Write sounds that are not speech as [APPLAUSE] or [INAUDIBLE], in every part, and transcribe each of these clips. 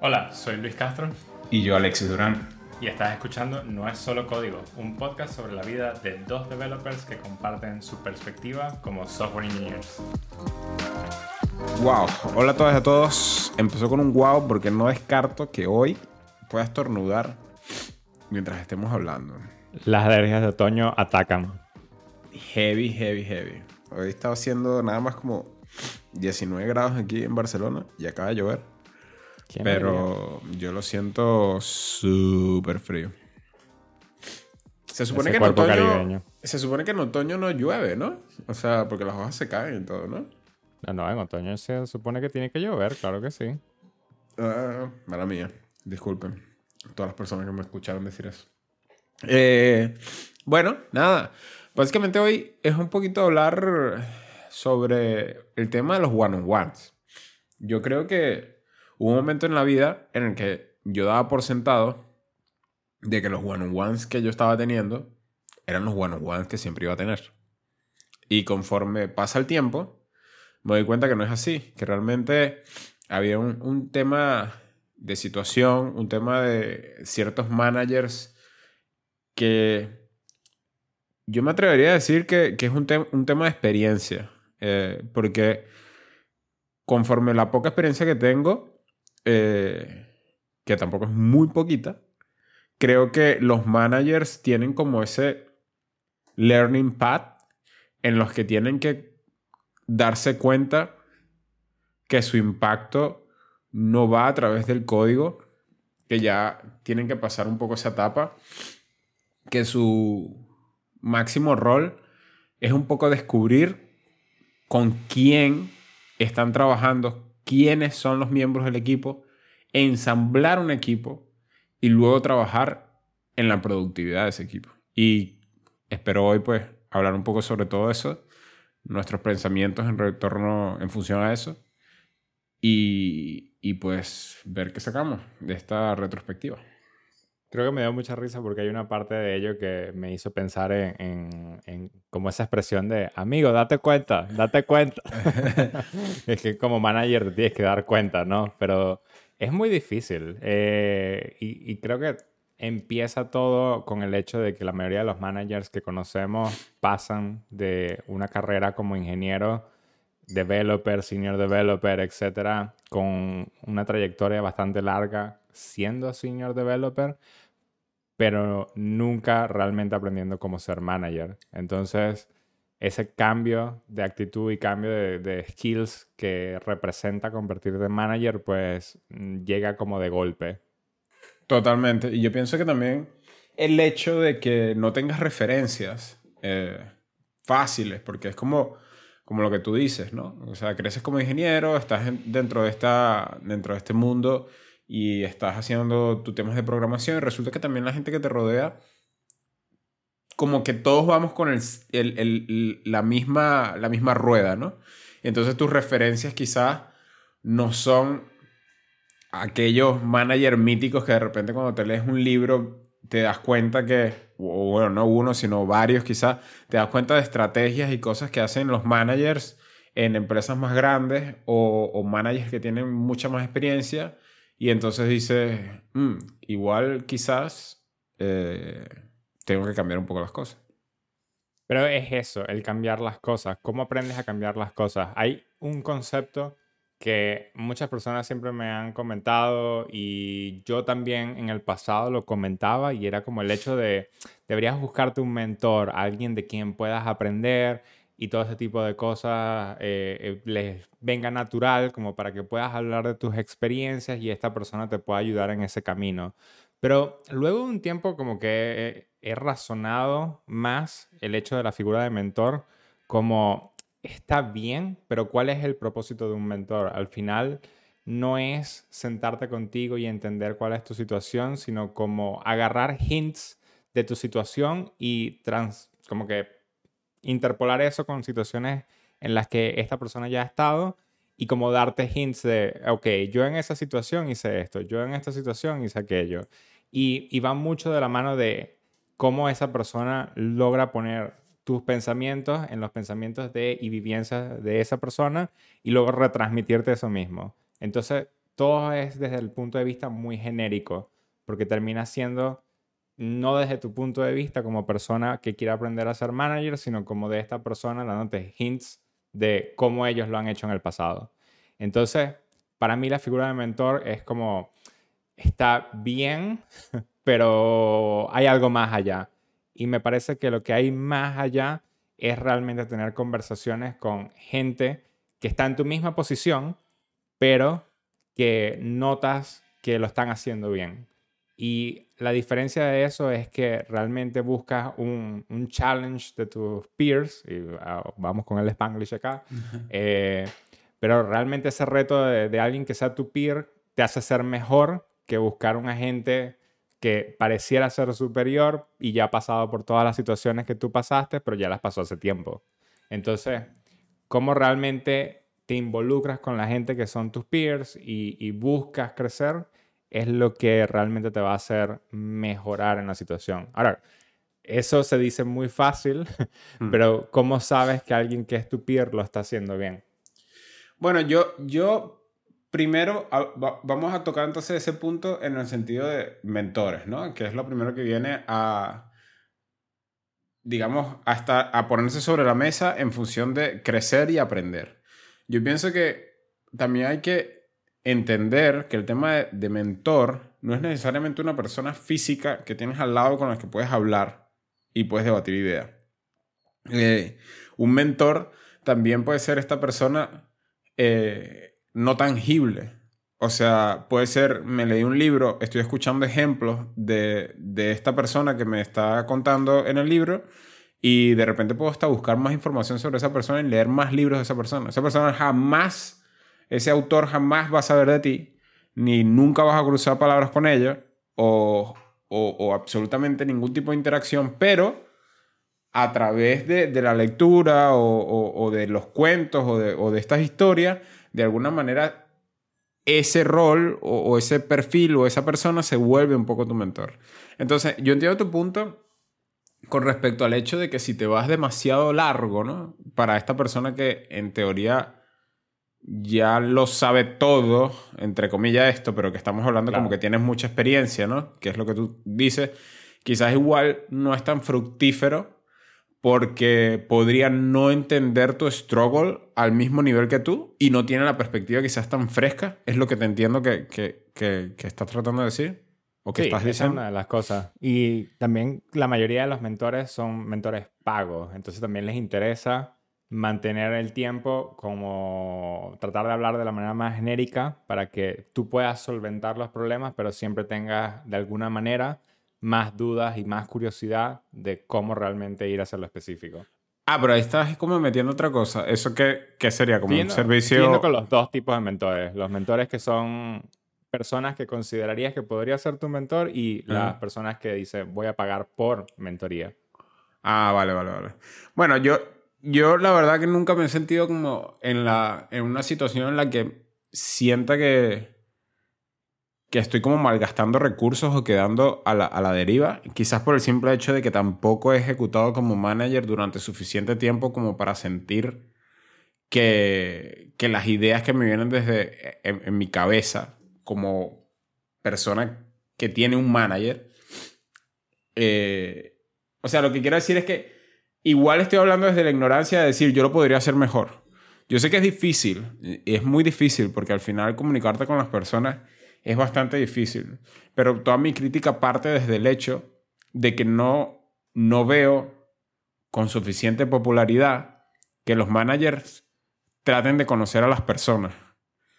Hola, soy Luis Castro Y yo, Alexis Durán. y estás escuchando No es solo código, un podcast sobre la vida de dos developers que comparten su perspectiva como software engineers. Wow. Hola a todas y a todos. Empezó con un wow porque no descarto que hoy pueda estornudar mientras estemos hablando. Las alergias de otoño atacan. Heavy, heavy, heavy. Hoy estaba haciendo nada más como 19 grados aquí en Barcelona y acaba de llover. Pero yo lo siento súper frío. Se supone Ese que en otoño. caribeño. Se supone que en otoño no llueve, ¿no? O sea, porque las hojas se caen y todo, ¿no? No, no, en otoño se supone que tiene que llover, claro que sí. Ah, mala mía. Disculpen. Todas las personas que me escucharon decir eso. Eh, bueno, nada. Básicamente hoy es un poquito hablar sobre el tema de los one-on-ones. Yo creo que hubo un momento en la vida en el que yo daba por sentado de que los one-on-ones que yo estaba teniendo eran los one-on-ones que siempre iba a tener. Y conforme pasa el tiempo, me doy cuenta que no es así, que realmente había un, un tema de situación, un tema de ciertos managers que yo me atrevería a decir que, que es un, un tema de experiencia, eh, porque conforme la poca experiencia que tengo, eh, que tampoco es muy poquita, creo que los managers tienen como ese learning path en los que tienen que darse cuenta que su impacto no va a través del código, que ya tienen que pasar un poco esa etapa, que su máximo rol es un poco descubrir con quién están trabajando, quiénes son los miembros del equipo, ensamblar un equipo y luego trabajar en la productividad de ese equipo. Y espero hoy pues hablar un poco sobre todo eso, nuestros pensamientos en retorno en función a eso y, y pues ver qué sacamos de esta retrospectiva. Creo que me dio mucha risa porque hay una parte de ello que me hizo pensar en, en- en como esa expresión de, amigo, date cuenta, date cuenta. [LAUGHS] es que como manager te tienes que dar cuenta, ¿no? Pero es muy difícil. eh, y, y creo que empieza todo con el hecho de que la mayoría de los managers que conocemos pasan de una carrera como ingeniero, developer, senior developer, etcétera, con una trayectoria bastante larga siendo senior developer, pero nunca realmente aprendiendo cómo ser manager. Entonces, ese cambio de actitud y cambio de, skills que representa convertirte en manager, pues mm, llega como de golpe. Totalmente. Y yo pienso que también el hecho de que no tengas referencias eh, fáciles, porque es como, como lo que tú dices, ¿no? O sea, creces como ingeniero, estás en- dentro, de esta, dentro de este mundo y estás haciendo tus temas de programación y resulta que también la gente que te rodea, como que todos vamos con el, el- el- la, misma, la misma rueda, ¿no? Entonces tus referencias quizás no son aquellos managers míticos que de repente cuando te lees un libro te das cuenta que, bueno, no uno, sino varios quizás, te das cuenta de estrategias y cosas que hacen los managers en empresas más grandes o, o managers que tienen mucha más experiencia y entonces dices, "Mm, igual quizás eh, tengo que cambiar un poco las cosas. Pero es eso, el cambiar las cosas. ¿Cómo aprendes a cambiar las cosas? Hay un concepto que muchas personas siempre me han comentado y yo también en el pasado lo comentaba y era como el hecho de deberías buscarte un mentor, alguien de quien puedas aprender y todo ese tipo de cosas eh, eh, les venga natural como para que puedas hablar de tus experiencias y esta persona te pueda ayudar en ese camino. Pero luego de un tiempo como que he, he razonado más el hecho de la figura de mentor como está bien, pero ¿cuál es el propósito de un mentor? Al final no es sentarte contigo y entender cuál es tu situación, sino como agarrar hints de tu situación y trans, como que interpolar eso con situaciones en las que esta persona ya ha estado y como darte hints de, ok, yo en esa situación hice esto, yo en esta situación hice aquello. Y, va mucho de la mano de cómo esa persona logra poner tus pensamientos en los pensamientos de y vivencias de esa persona y luego retransmitirte eso mismo. Entonces, todo es desde el punto de vista muy genérico, porque termina siendo no desde tu punto de vista como persona que quiere aprender a ser manager, sino como de esta persona dándote hints de cómo ellos lo han hecho en el pasado. Entonces, para mí la figura de mentor es como, está bien, [LAUGHS] pero hay algo más allá. Y me parece que lo que hay más allá es realmente tener conversaciones con gente que está en tu misma posición, pero que notas que lo están haciendo bien. Y la diferencia de eso es que realmente buscas un, un challenge de tus peers, y ah, vamos con el spanglish acá, eh, pero realmente ese reto de, de, alguien que sea tu peer te hace ser mejor que buscar un agente que pareciera ser superior y ya ha pasado por todas las situaciones que tú pasaste, pero ya las pasó hace tiempo. Entonces, ¿cómo realmente te involucras con la gente que son tus peers y, y buscas crecer? Es lo que realmente te va a hacer mejorar en la situación. Ahora, eso se dice muy fácil, [LAUGHS] mm. pero ¿cómo sabes que alguien que es tu peer lo está haciendo bien? Bueno, yo, yo primero vamos a tocar entonces ese punto en el sentido de mentores, ¿no? Que es lo primero que viene a, digamos, hasta a ponerse sobre la mesa en función de crecer y aprender. Yo pienso que también hay que entender que el tema de, mentor no es necesariamente una persona física que tienes al lado con la que puedes hablar y puedes debatir ideas. Eh, un mentor también puede ser esta persona eh, no tangible. O sea, puede ser, me leí un libro, estoy escuchando ejemplos de, de esta persona que me está contando en el libro y de repente puedo hasta buscar más información sobre esa persona y leer más libros de esa persona. Esa persona jamás ese autor jamás va a saber de ti, ni nunca vas a cruzar palabras con ella, o, o, absolutamente ningún tipo de interacción, pero a través de, de la lectura o, o, de los cuentos o de, de estas historias, de alguna manera ese rol o, ese perfil o esa persona se vuelve un poco tu mentor. Entonces, yo entiendo tu punto con respecto al hecho de que si te vas demasiado largo, ¿no? Para esta persona que en teoría ya lo sabe todo, entre comillas esto, pero que estamos hablando como que tienes mucha experiencia, ¿no? Que es lo que tú dices. Quizás igual no es tan fructífero porque podría no entender tu struggle al mismo nivel que tú y no tiene la perspectiva quizás tan fresca. Es lo que te entiendo que, que, que, estás tratando de decir. ¿O que estás diciendo? es una de las cosas. Y también la mayoría de los mentores son mentores pagos. Entonces también les interesa mantener el tiempo como tratar de hablar de la manera más genérica para que tú puedas solventar los problemas, pero siempre tengas de alguna manera más dudas y más curiosidad de cómo realmente ir a hacer lo específico. Ah, pero ahí estás como metiendo otra cosa. ¿Eso qué, qué sería? ¿Como un servicio? Estoy con los dos tipos de mentores. Los mentores que son personas que considerarías que podría ser tu mentor y las personas que dicen voy a pagar por mentoría. Ah, vale, vale, vale. Bueno, yo, yo la verdad que nunca me he sentido como en, la, en una situación en la que sienta que, que estoy como malgastando recursos o quedando a la, a la deriva. Quizás por el simple hecho de que tampoco he ejecutado como manager durante suficiente tiempo como para sentir que, que las ideas que me vienen desde en, mi cabeza como persona que tiene un manager. Eh, o sea, lo que quiero decir es que igual estoy hablando desde la ignorancia de decir yo lo podría hacer mejor. Yo sé que es difícil, es muy difícil porque al final comunicarte con las personas es bastante difícil, pero toda mi crítica parte desde el hecho de que no, no veo con suficiente popularidad que los managers traten de conocer a las personas,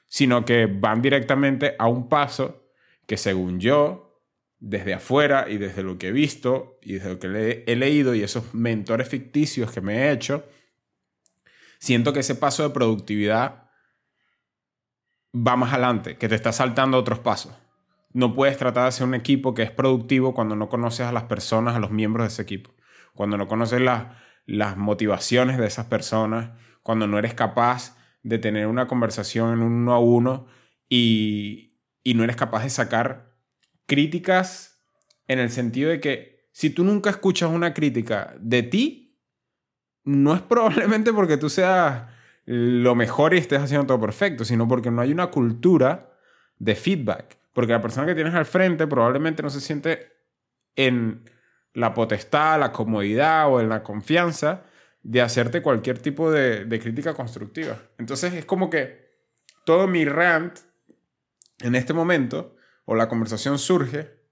sino que van directamente a un paso que según yo desde afuera y desde lo que he visto y desde lo que he leído y esos mentores ficticios que me he hecho, siento que ese paso de productividad va más adelante, que te está saltando otros pasos. No puedes tratar de hacer un equipo que es productivo cuando no conoces a las personas, a los miembros de ese equipo, cuando no conoces las motivaciones de esas personas, cuando no eres capaz de tener una conversación en uno a uno y, y no eres capaz de sacar críticas en el sentido de que si tú nunca escuchas una crítica de ti, no es [LAUGHS] probablemente porque tú seas lo mejor y estés haciendo todo perfecto, sino porque no hay una cultura de feedback. Porque la persona que tienes al frente probablemente no se siente en la potestad, la comodidad o en la confianza de hacerte cualquier tipo de, de crítica constructiva. Entonces es como que todo mi rant en este momento o la conversación surge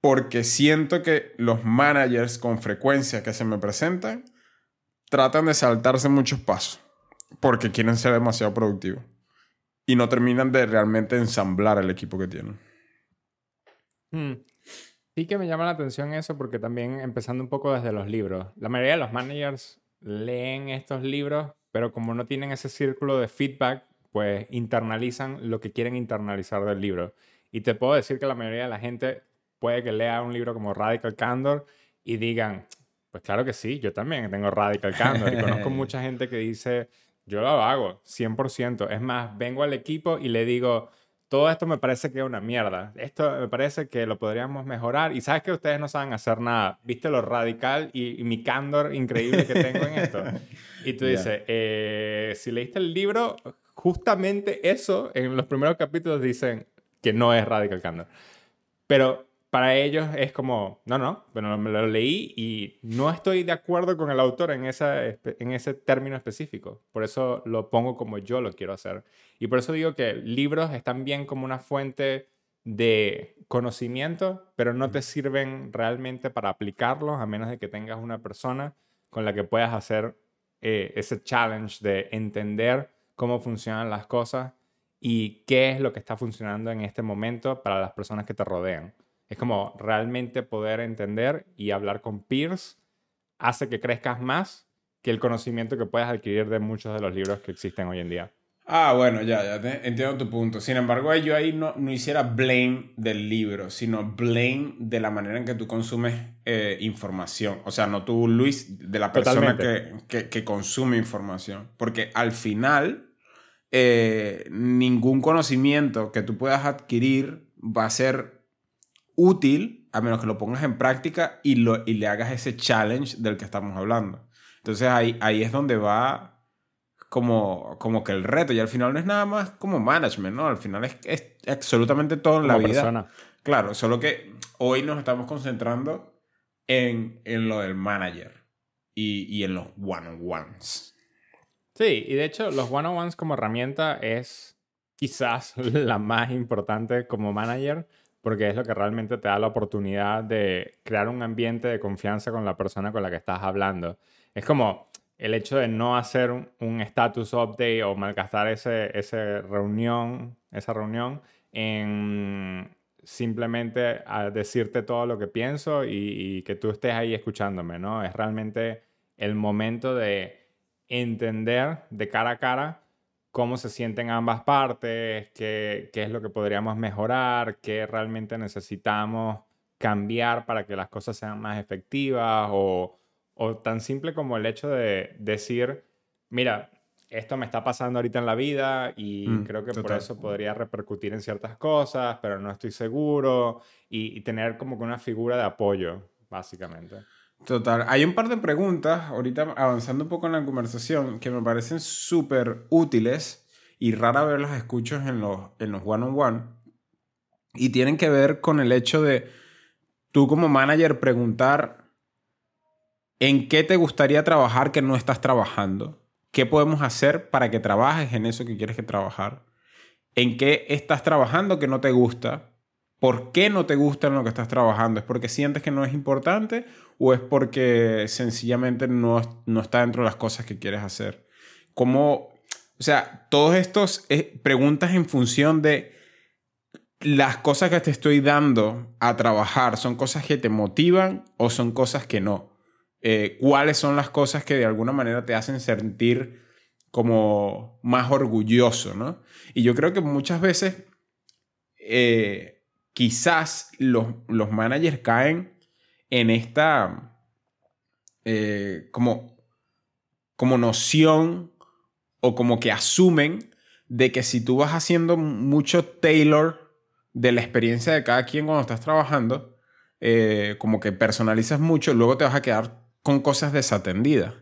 porque siento que los managers con frecuencia que se me presentan tratan de saltarse muchos pasos porque quieren ser demasiado productivos y no terminan de realmente ensamblar el equipo que tienen. Hmm. Sí que me llama la atención eso porque también empezando un poco desde los libros, la mayoría de los managers leen estos libros, pero como no tienen ese círculo de feedback, pues internalizan lo que quieren internalizar del libro. Y te puedo decir que la mayoría de la gente puede que lea un libro como Radical Candor y digan, pues claro que sí, yo también tengo Radical Candor. Y conozco [LAUGHS] mucha gente que dice, yo lo hago, 100%. Es más, vengo al equipo y le digo, todo esto me parece que es una mierda. Esto me parece que lo podríamos mejorar. Y sabes que ustedes no saben hacer nada. ¿Viste lo radical y, mi candor increíble que tengo en esto? Y tú [LAUGHS] dices, eh, si leíste el libro, justamente eso en los primeros capítulos dicen que no es radical candor. Pero para ellos es como, no, no, bueno, me lo leí y no estoy de acuerdo con el autor en, esa, en ese término específico. Por eso lo pongo como yo lo quiero hacer. Y por eso digo que libros están bien como una fuente de conocimiento, pero no te sirven realmente para aplicarlos a menos de que tengas una persona con la que puedas hacer eh, ese challenge de entender cómo funcionan las cosas y qué es lo que está funcionando en este momento para las personas que te rodean. Es como realmente poder entender y hablar con peers hace que crezcas más que el conocimiento que puedes adquirir de muchos de los libros que existen hoy en día. Ah, bueno, ya, ya entiendo tu punto. Sin embargo, yo ahí no, no hiciera blame del libro, sino blame de la manera en que tú consumes eh, información. O sea, no tú, Luis, de la persona que, que, que, consume información. Porque al final, eh, ningún conocimiento que tú puedas adquirir va a ser útil a menos que lo pongas en práctica y, lo, y le hagas ese challenge del que estamos hablando. Entonces ahí, ahí es donde va como, como que el reto y al final no es nada más como management, ¿no? Al final es, es absolutamente todo en la vida. Persona. Claro, solo que hoy nos estamos concentrando en, en lo del manager y, y en los one-on-ones. Sí, y de hecho los one-on-ones como herramienta es quizás [LAUGHS] la más importante como manager porque es lo que realmente te da la oportunidad de crear un ambiente de confianza con la persona con la que estás hablando. Es como el hecho de no hacer un status update o malgastar ese, ese reunión, esa reunión en simplemente decirte todo lo que pienso y, y, que tú estés ahí escuchándome, ¿no? Es realmente el momento de entender de cara a cara cómo se sienten ambas partes, qué, qué es lo que podríamos mejorar, qué realmente necesitamos cambiar para que las cosas sean más efectivas o, o tan simple como el hecho de decir, mira, esto me está pasando ahorita en la vida y mm, creo que por eso podría repercutir en ciertas cosas, pero no estoy seguro y, y, tener como que una figura de apoyo, básicamente. Total. Hay un par de preguntas, ahorita avanzando un poco en la conversación, que me parecen súper útiles y rara vez las escucho en los, en los one-on-one. y tienen que ver con el hecho de tú como manager preguntar en qué te gustaría trabajar que no estás trabajando. ¿Qué podemos hacer para que trabajes en eso que quieres que trabajar? ¿En qué estás trabajando que no te gusta? ¿Por qué no te gusta en lo que estás trabajando? ¿Es porque sientes que no es importante o es porque sencillamente no, no está dentro de las cosas que quieres hacer? ¿Cómo, o sea, todos estos eh, preguntas en función de las cosas que te estoy dando a trabajar, ¿son cosas que te motivan o son cosas que no? Eh, ¿Cuáles son las cosas que de alguna manera te hacen sentir como más orgulloso, ¿no? Y yo creo que muchas veces... Eh, quizás los, los managers caen en esta eh, como, como noción o como que asumen de que si tú vas haciendo mucho tailor de la experiencia de cada quien cuando estás trabajando, eh, como que personalizas mucho, luego te vas a quedar con cosas desatendidas.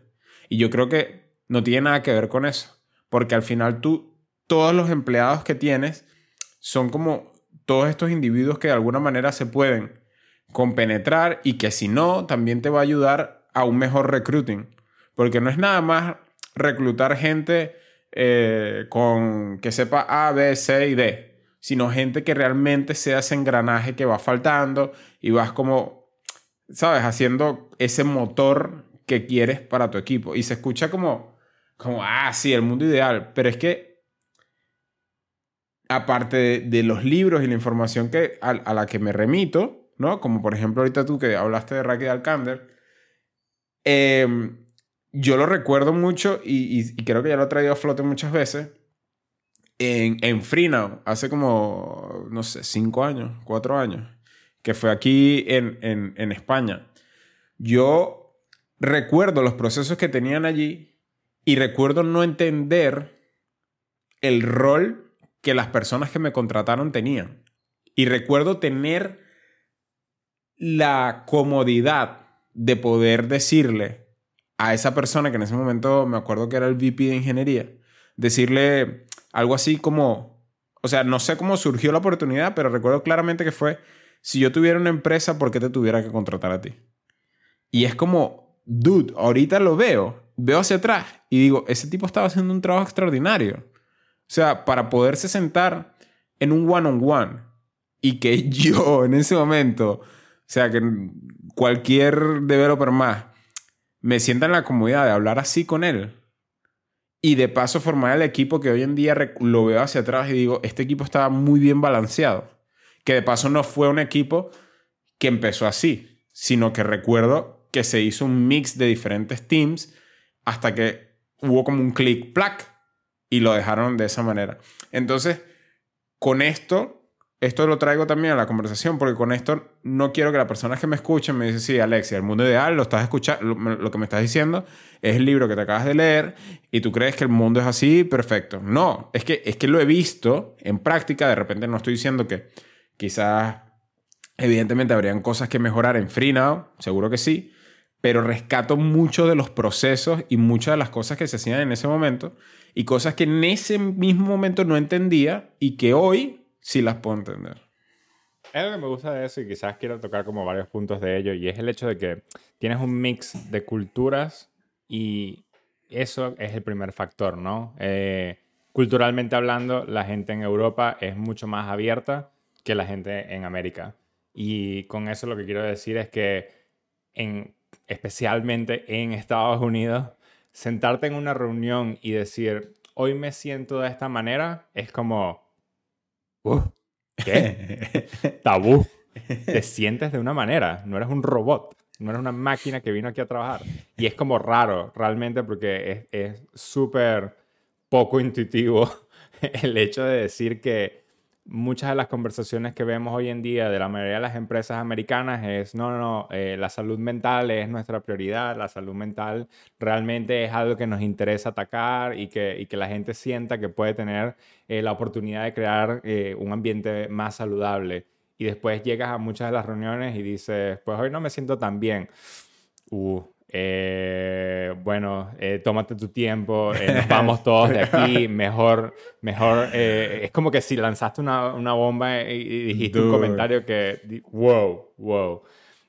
Y yo creo que no tiene nada que ver con eso. Porque al final tú, todos los empleados que tienes son como todos estos individuos que de alguna manera se pueden compenetrar y que si no, también te va a ayudar a un mejor recruiting. Porque no es nada más reclutar gente eh, con que sepa A, B, C y D, sino gente que realmente sea ese engranaje que va faltando y vas como, ¿sabes? Haciendo ese motor que quieres para tu equipo. Y se escucha como, como, ah, sí, el mundo ideal. Pero es que, aparte de, los libros y la información que, a, la que me remito, ¿no? Como por ejemplo ahorita tú que hablaste de Raquel Alcander, eh, yo lo recuerdo mucho y, creo que ya lo he traído a flote muchas veces. En, en Freenow, hace como, no sé, cinco años, cuatro años, que fue aquí en, en España. Yo recuerdo los procesos que tenían allí y recuerdo no entender el rol que las personas que me contrataron tenían. Y recuerdo tener la comodidad de poder decirle a esa persona que en ese momento me acuerdo que era el VP de ingeniería, decirle algo así como, o sea, no sé cómo surgió la oportunidad, pero recuerdo claramente que fue, si yo tuviera una empresa, ¿por qué te tuviera que contratar a ti? Y es como, dude, ahorita lo veo, veo hacia atrás y digo, ese tipo estaba haciendo un trabajo extraordinario. O sea, para poderse sentar en un one-on-one y que [LAUGHS] yo en ese momento, o sea, que cualquier developer más me sienta en la comodidad de hablar así con él y de paso formar el equipo que hoy en día lo veo hacia atrás y digo, este equipo estaba muy bien balanceado. Que de paso no fue un equipo que empezó así, sino que recuerdo que se hizo un mix de diferentes teams hasta que hubo como un click plac y lo dejaron de esa manera. Entonces, con esto esto lo traigo también a la conversación porque con esto no quiero que las personas que me escuchen me dicen, sí, Alexia, el mundo ideal, lo estás escuchando, lo, que me estás diciendo es el libro que te acabas de leer y tú crees que el mundo es así, perfecto. No, es que, es que lo he visto en práctica, de repente no estoy diciendo que quizás, evidentemente, habrían cosas que mejorar en FreeNow, seguro que sí, pero rescato mucho de los procesos y muchas de las cosas que se hacían en ese momento y cosas que en ese mismo momento no entendía y que hoy sí las puedo entender. Es algo que me gusta de eso y quizás quiero tocar como varios puntos de ello y es el hecho de que tienes un mix de culturas y eso es el primer factor, ¿no? Eh, culturalmente hablando, la gente en Europa es mucho más abierta que la gente en América. Y con eso lo que quiero decir es que en, especialmente en Estados Unidos, sentarte en una reunión y decir, hoy me siento de esta manera, es como, ¿Qué? [LAUGHS] Tabú. Te sientes de una manera, no eres un robot, no eres una máquina que vino aquí a trabajar. Y es como raro, realmente, porque es súper poco intuitivo [LAUGHS] el hecho de decir que muchas de las conversaciones que vemos hoy en día de la mayoría de las empresas americanas es, no, no, eh, la salud mental es nuestra prioridad, la salud mental realmente es algo que nos interesa atacar y que, y que la gente sienta que puede tener eh, la oportunidad de crear eh, un ambiente más saludable. Y después llegas a muchas de las reuniones y dices, pues hoy no me siento tan bien. Uh, eh, bueno, eh, tómate tu tiempo, eh, nos [LAUGHS] vamos todos de aquí, mejor, mejor, es como que si lanzaste una, una bomba y, dijiste un comentario que, wow, wow.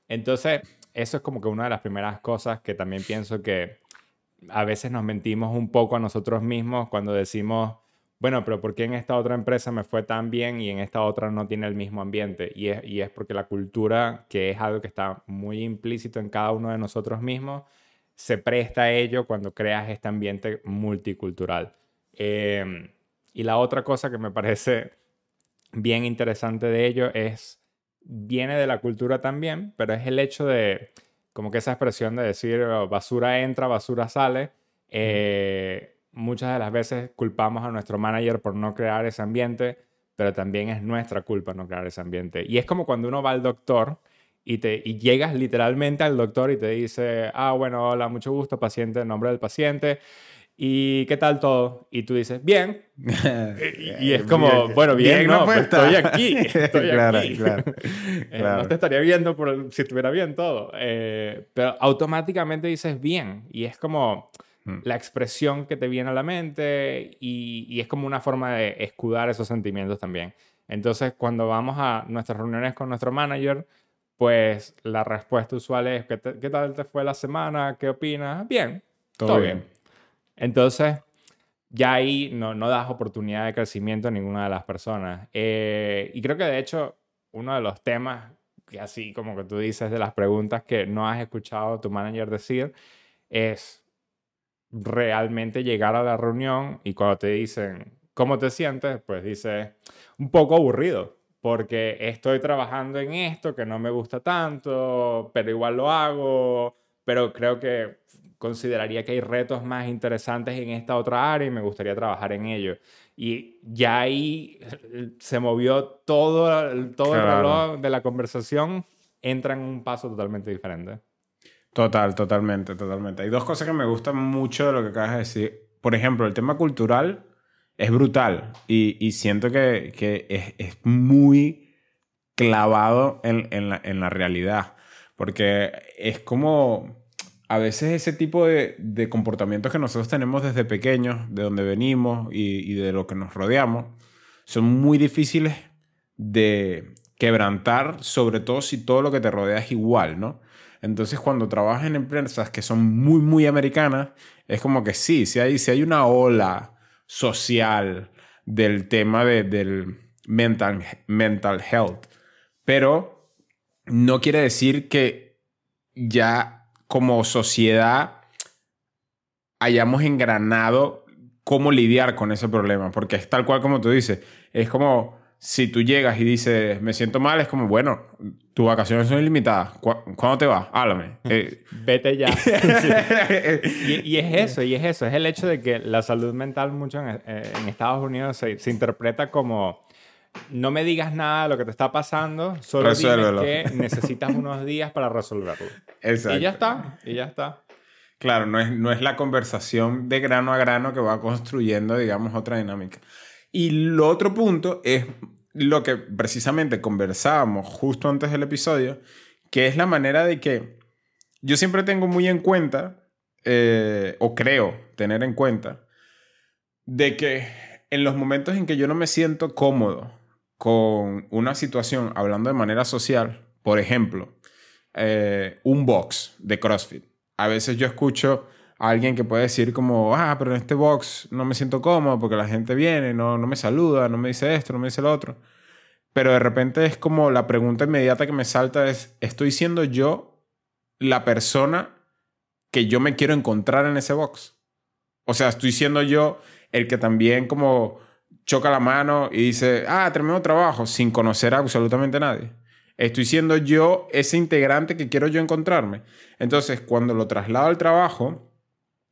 Entonces, eso es como que una de las primeras cosas que también pienso que a veces nos mentimos un poco a nosotros mismos cuando decimos, bueno, pero ¿por qué en esta otra empresa me fue tan bien y en esta otra no tiene el mismo ambiente? Y es, y es porque la cultura, que es algo que está muy implícito en cada uno de nosotros mismos, se presta a ello cuando creas este ambiente multicultural. Em, y la otra cosa que me parece bien interesante de ello es, viene de la cultura también, pero es el hecho de, como que esa expresión de decir oh, basura entra, basura sale. Eh, muchas de las veces culpamos a nuestro manager por no crear ese ambiente, pero también es nuestra culpa no crear ese ambiente. Y es como cuando uno va al doctor y, te, y llegas literalmente al doctor y te dice, ah, bueno, hola, mucho gusto, paciente, en nombre del paciente. ¿Y qué tal todo? Y tú dices, bien. [LAUGHS] y, es como, bueno, bien, no, pues estoy aquí. [LAUGHS] Estoy claro, aquí. Claro, [LAUGHS] eh, no te estaría viendo por si estuviera bien todo. Eh, pero automáticamente dices bien. Y es como, mm. la expresión que te viene a la mente y, y, es como una forma de escudar esos sentimientos también. Entonces, cuando vamos a nuestras reuniones con nuestro manager, pues la respuesta usual es, ¿qué, qué tal te fue la semana? ¿Qué opinas? Bien, todo, bien. Entonces, ya ahí no, no, das oportunidad de crecimiento a ninguna de las personas. Eh, y creo que de hecho, uno de los temas que así como que tú dices de las preguntas que no has escuchado a tu manager decir es realmente llegar a la reunión y cuando te dicen, ¿cómo te sientes? Pues dice, un poco aburrido porque estoy trabajando en esto que no me gusta tanto, pero igual lo hago, pero creo que consideraría que hay retos más interesantes en esta otra área y me gustaría trabajar en ello. Y ya ahí se movió todo, todo el reloj de la conversación, entra en un paso totalmente diferente. Total, totalmente, totalmente. Hay dos cosas que me gustan mucho de lo que acabas de decir. Por ejemplo, el tema cultural es brutal y, siento que, es, muy clavado en, la, realidad, porque es como a veces ese tipo de, comportamientos que nosotros tenemos desde pequeños, de donde venimos y, y de lo que nos rodeamos, son muy difíciles de quebrantar, sobre todo si todo lo que te rodea es igual, ¿no? Entonces, cuando trabajas en empresas que son muy, muy americanas, es como que sí, si hay, si hay una ola social del tema de, del mental, mental health. Pero no quiere decir que ya como sociedad hayamos engranado cómo lidiar con ese problema, porque es tal cual como tú dices, es como si tú llegas y dices, me siento mal, es como, bueno, tus vacaciones son ilimitadas. ¿Cuándo te vas? Háblame. [LAUGHS] Eh, Vete ya. [LAUGHS] y, es eso, y es eso. Es el hecho de que la salud mental mucho en, eh, Estados Unidos se, interpreta como no me digas nada de lo que te está pasando, solo dime que necesitas unos días para resolverlo. Exacto. Y ya está, y ya está. Claro, no es, no es la conversación de grano a grano que va construyendo, digamos, otra dinámica. Y lo otro punto es lo que precisamente conversábamos justo antes del episodio, que es la manera de que yo siempre tengo muy en cuenta, eh, o creo tener en cuenta, de que en los momentos en que yo no me siento cómodo con una situación hablando de manera social, por ejemplo, eh, un box de CrossFit. A veces yo escucho alguien que puede decir como, ah, pero en este box no me siento cómodo porque la gente viene, no, no me saluda, no me dice esto, no me dice lo otro. Pero de repente es como la pregunta inmediata que me salta es, ¿estoy siendo yo la persona que yo me quiero encontrar en ese box? O sea, estoy siendo yo el que también como choca la mano y dice, ah, tremendo trabajo, sin conocer a absolutamente nadie. Estoy siendo yo ese integrante que quiero yo encontrarme. Entonces, cuando lo traslado al trabajo,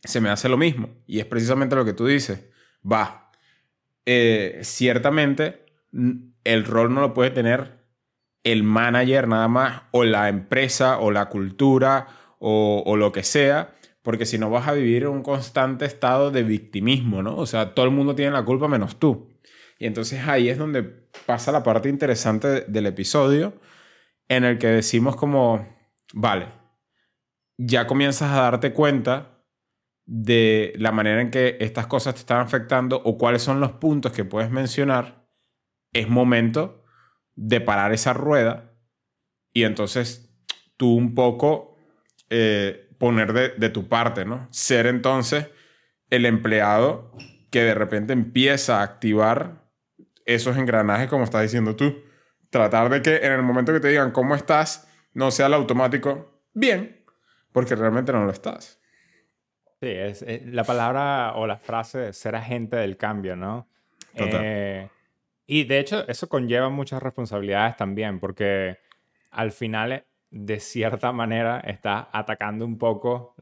se me hace lo mismo. Y es precisamente lo que tú dices. Va, eh, ciertamente el rol no lo puede tener el manager nada más, o la empresa, o la cultura, o, o lo que sea, porque si no vas a vivir en un constante estado de victimismo, ¿no? O sea, todo el mundo tiene la culpa menos tú. Y entonces ahí es donde pasa la parte interesante del episodio, en el que decimos como, vale, ya comienzas a darte cuenta de la manera en que estas cosas te están afectando o cuáles son los puntos que puedes mencionar, es momento de parar esa rueda y entonces tú un poco eh, poner de, de, tu parte, ¿no? Ser entonces el empleado que de repente empieza a activar esos engranajes como estás diciendo tú. Tratar de que en el momento que te digan cómo estás, no sea el automático bien, porque realmente no lo estás. Sí, es, eh, la palabra o la frase de ser agente del cambio, ¿no? Eh, y de hecho, eso conlleva muchas responsabilidades también, porque al final, de cierta manera, está atacando un poco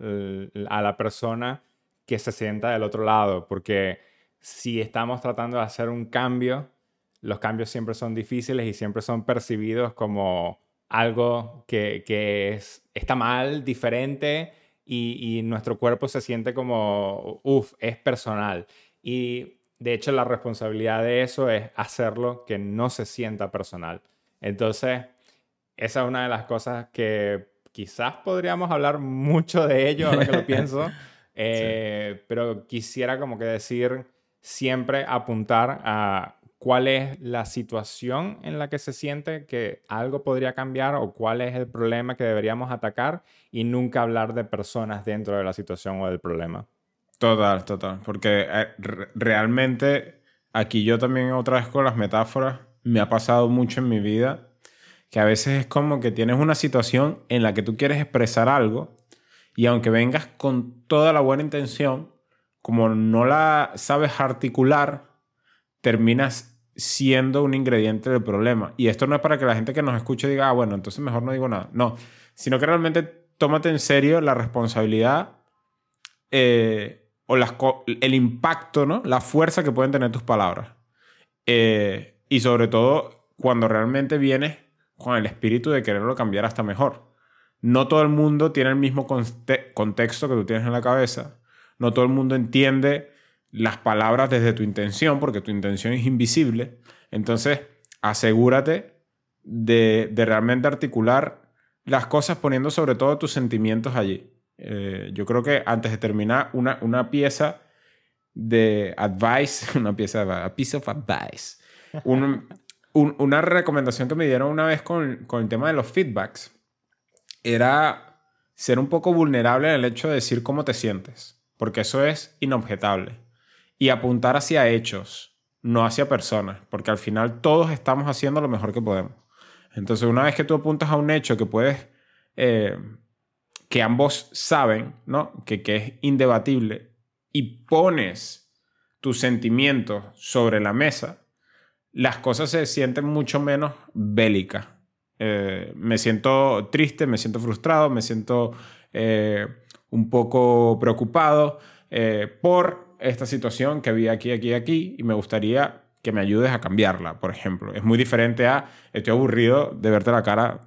a la persona que se sienta del otro lado, porque si estamos tratando de hacer un cambio, los cambios siempre son difíciles y siempre son percibidos como algo que, que es, está mal, diferente y, nuestro cuerpo se siente como, uff, es personal. Y de hecho la responsabilidad de eso es hacerlo que no se sienta personal. Entonces, esa es una de las cosas que quizás podríamos hablar mucho de ello ahora que lo [LAUGHS] pienso, Eh, pero quisiera como que decir, siempre apuntar a cuál es la situación en la que se siente que algo podría cambiar o cuál es el problema que deberíamos atacar y nunca hablar de personas dentro de la situación o del problema. Total, total. Porque eh, realmente aquí yo también otra vez con las metáforas me ha pasado mucho en mi vida que a veces es como que tienes una situación en la que tú quieres expresar algo y aunque vengas con toda la buena intención, como no la sabes articular, terminas siendo un ingrediente del problema. Y esto no es para que la gente que nos escuche diga, ah, bueno, entonces mejor no digo nada. No, sino que realmente tómate en serio la responsabilidad eh, o el impacto, ¿no? La fuerza que pueden tener tus palabras. Eh, y sobre todo cuando realmente vienes con el espíritu de quererlo cambiar hasta mejor. No todo el mundo tiene el mismo contexto que tú tienes en la cabeza. No todo el mundo entiende las palabras desde tu intención, porque tu intención es invisible. Entonces, asegúrate de, realmente articular las cosas poniendo sobre todo tus sentimientos allí. Eh, yo creo que antes de terminar una, una pieza de advice, [LAUGHS] una pieza de piece of advice, una recomendación que me dieron una vez con, con el tema de los feedbacks era ser un poco vulnerable en el hecho de decir cómo te sientes, porque eso es inobjetable y apuntar hacia hechos, no hacia personas, porque al final todos estamos haciendo lo mejor que podemos. Entonces, una vez que tú apuntas a un hecho que puedes, eh, que ambos saben, ¿no? Que, que es indebatible, y pones tus sentimientos sobre la mesa, las cosas se sienten mucho menos bélicas. Eh, me siento triste, me siento frustrado, me siento eh, un poco preocupado por esta situación que había aquí, aquí, aquí, y me gustaría que me ayudes a cambiarla, por ejemplo. Es muy diferente a, estoy aburrido de verte la cara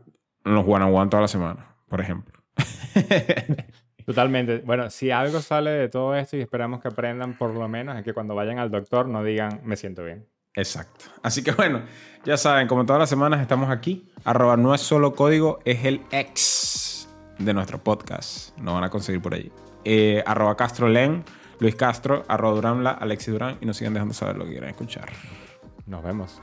en los one on one toda la semana, por ejemplo. [LAUGHS] Totalmente. Bueno, si algo sale de todo esto y esperamos que aprendan por lo menos es que cuando vayan al doctor no digan me siento bien. Exacto. Así que bueno, ya saben, como todas las semanas estamos aquí. Arroba no es solo código, es el ex de nuestro podcast. Nos van a conseguir por allí. Eh, arroba castrolen Luis Castro, arroba Duranla, Alexis Durán y nos siguen dejando saber lo que quieren escuchar. Nos vemos.